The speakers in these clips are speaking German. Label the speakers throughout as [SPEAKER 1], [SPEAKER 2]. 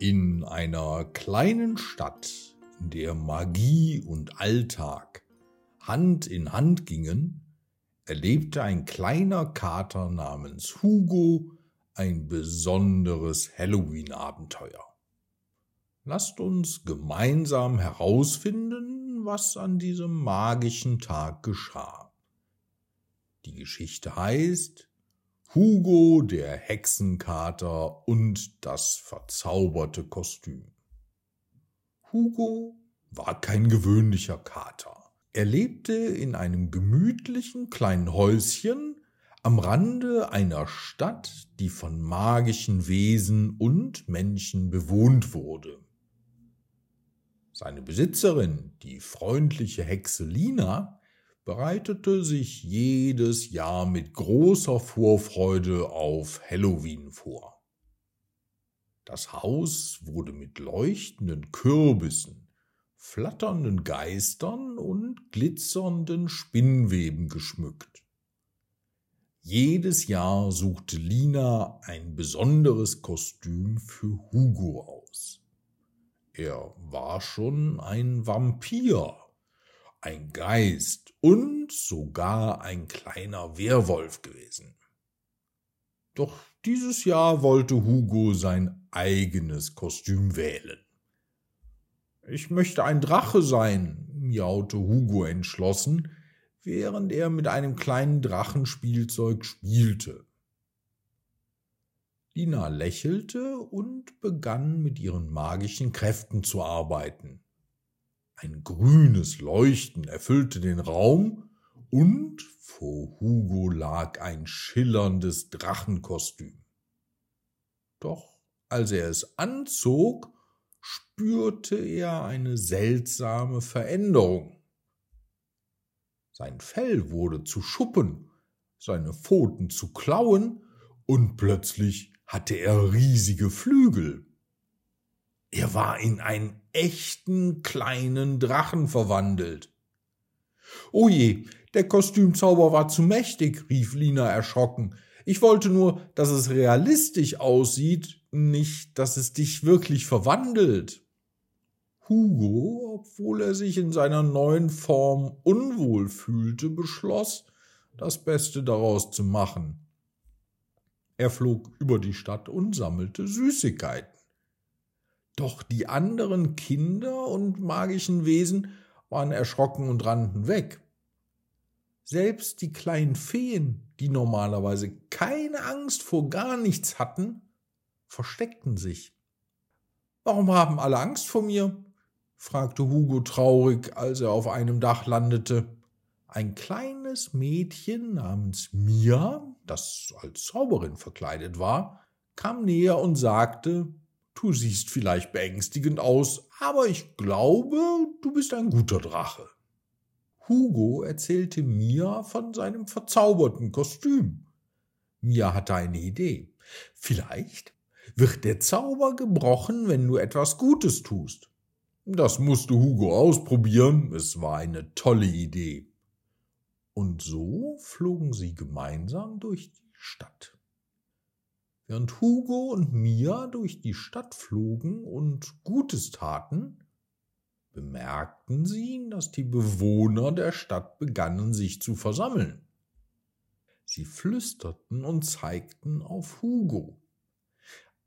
[SPEAKER 1] In einer kleinen Stadt, in der Magie und Alltag Hand in Hand gingen, erlebte ein kleiner Kater namens Hugo ein besonderes Halloween-Abenteuer. Lasst uns gemeinsam herausfinden, was an diesem magischen Tag geschah. Die Geschichte heißt Hugo der Hexenkater und das verzauberte Kostüm. Hugo war kein gewöhnlicher Kater. Er lebte in einem gemütlichen kleinen Häuschen am Rande einer Stadt, die von magischen Wesen und Menschen bewohnt wurde. Seine Besitzerin, die freundliche Hexe Lina, bereitete sich jedes Jahr mit großer Vorfreude auf Halloween vor. Das Haus wurde mit leuchtenden Kürbissen, flatternden Geistern und glitzernden Spinnweben geschmückt. Jedes Jahr suchte Lina ein besonderes Kostüm für Hugo aus. Er war schon ein Vampir, ein Geist und sogar ein kleiner Werwolf gewesen. Doch dieses Jahr wollte Hugo sein eigenes Kostüm wählen. Ich möchte ein Drache sein, miaute Hugo entschlossen, während er mit einem kleinen Drachenspielzeug spielte. Lina lächelte und begann mit ihren magischen Kräften zu arbeiten. Ein grünes Leuchten erfüllte den Raum und vor Hugo lag ein schillerndes Drachenkostüm. Doch als er es anzog, spürte er eine seltsame Veränderung. Sein Fell wurde zu Schuppen, seine Pfoten zu Klauen, und plötzlich hatte er riesige Flügel. Er war in einen echten kleinen Drachen verwandelt. O je, der Kostümzauber war zu mächtig, rief Lina erschrocken. Ich wollte nur, dass es realistisch aussieht, nicht, dass es dich wirklich verwandelt. Hugo, obwohl er sich in seiner neuen Form unwohl fühlte, beschloss, das Beste daraus zu machen. Er flog über die Stadt und sammelte Süßigkeiten. Doch die anderen Kinder und magischen Wesen waren erschrocken und rannten weg. Selbst die kleinen Feen, die normalerweise keine Angst vor gar nichts hatten, versteckten sich. Warum haben alle Angst vor mir? fragte Hugo traurig, als er auf einem Dach landete. Ein kleines Mädchen namens Mia, das als Zauberin verkleidet war, kam näher und sagte Du siehst vielleicht beängstigend aus, aber ich glaube, du bist ein guter Drache. Hugo erzählte Mia von seinem verzauberten Kostüm. Mia hatte eine Idee. Vielleicht wird der Zauber gebrochen, wenn du etwas Gutes tust. Das musste Hugo ausprobieren, es war eine tolle Idee. Und so flogen sie gemeinsam durch die Stadt. Während Hugo und Mia durch die Stadt flogen und Gutes taten, bemerkten sie, dass die Bewohner der Stadt begannen sich zu versammeln. Sie flüsterten und zeigten auf Hugo.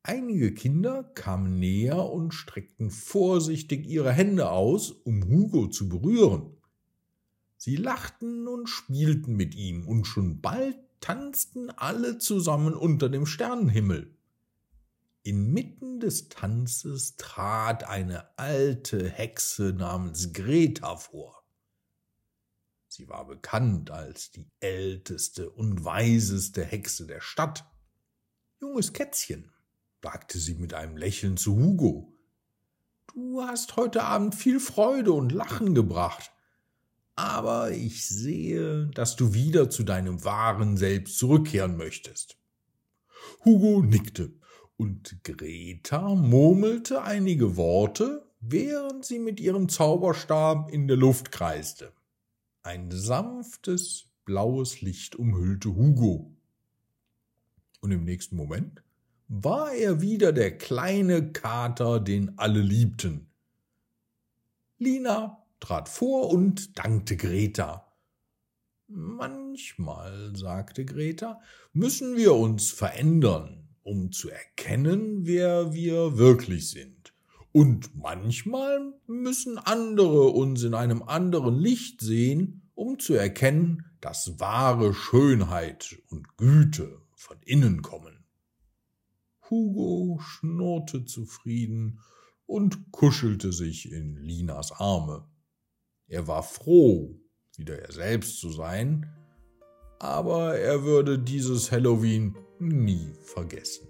[SPEAKER 1] Einige Kinder kamen näher und streckten vorsichtig ihre Hände aus, um Hugo zu berühren. Sie lachten und spielten mit ihm, und schon bald tanzten alle zusammen unter dem Sternenhimmel. Inmitten des Tanzes trat eine alte Hexe namens Greta vor. Sie war bekannt als die älteste und weiseste Hexe der Stadt. Junges Kätzchen, sagte sie mit einem Lächeln zu Hugo, du hast heute Abend viel Freude und Lachen gebracht, aber ich sehe, dass du wieder zu deinem wahren Selbst zurückkehren möchtest. Hugo nickte und Greta murmelte einige Worte, während sie mit ihrem Zauberstab in der Luft kreiste. Ein sanftes, blaues Licht umhüllte Hugo. Und im nächsten Moment war er wieder der kleine Kater, den alle liebten. Lina trat vor und dankte Greta. Manchmal, sagte Greta, müssen wir uns verändern, um zu erkennen, wer wir wirklich sind. Und manchmal müssen andere uns in einem anderen Licht sehen, um zu erkennen, dass wahre Schönheit und Güte von innen kommen. Hugo schnurrte zufrieden und kuschelte sich in Linas Arme. Er war froh, wieder er selbst zu sein, aber er würde dieses Halloween nie vergessen.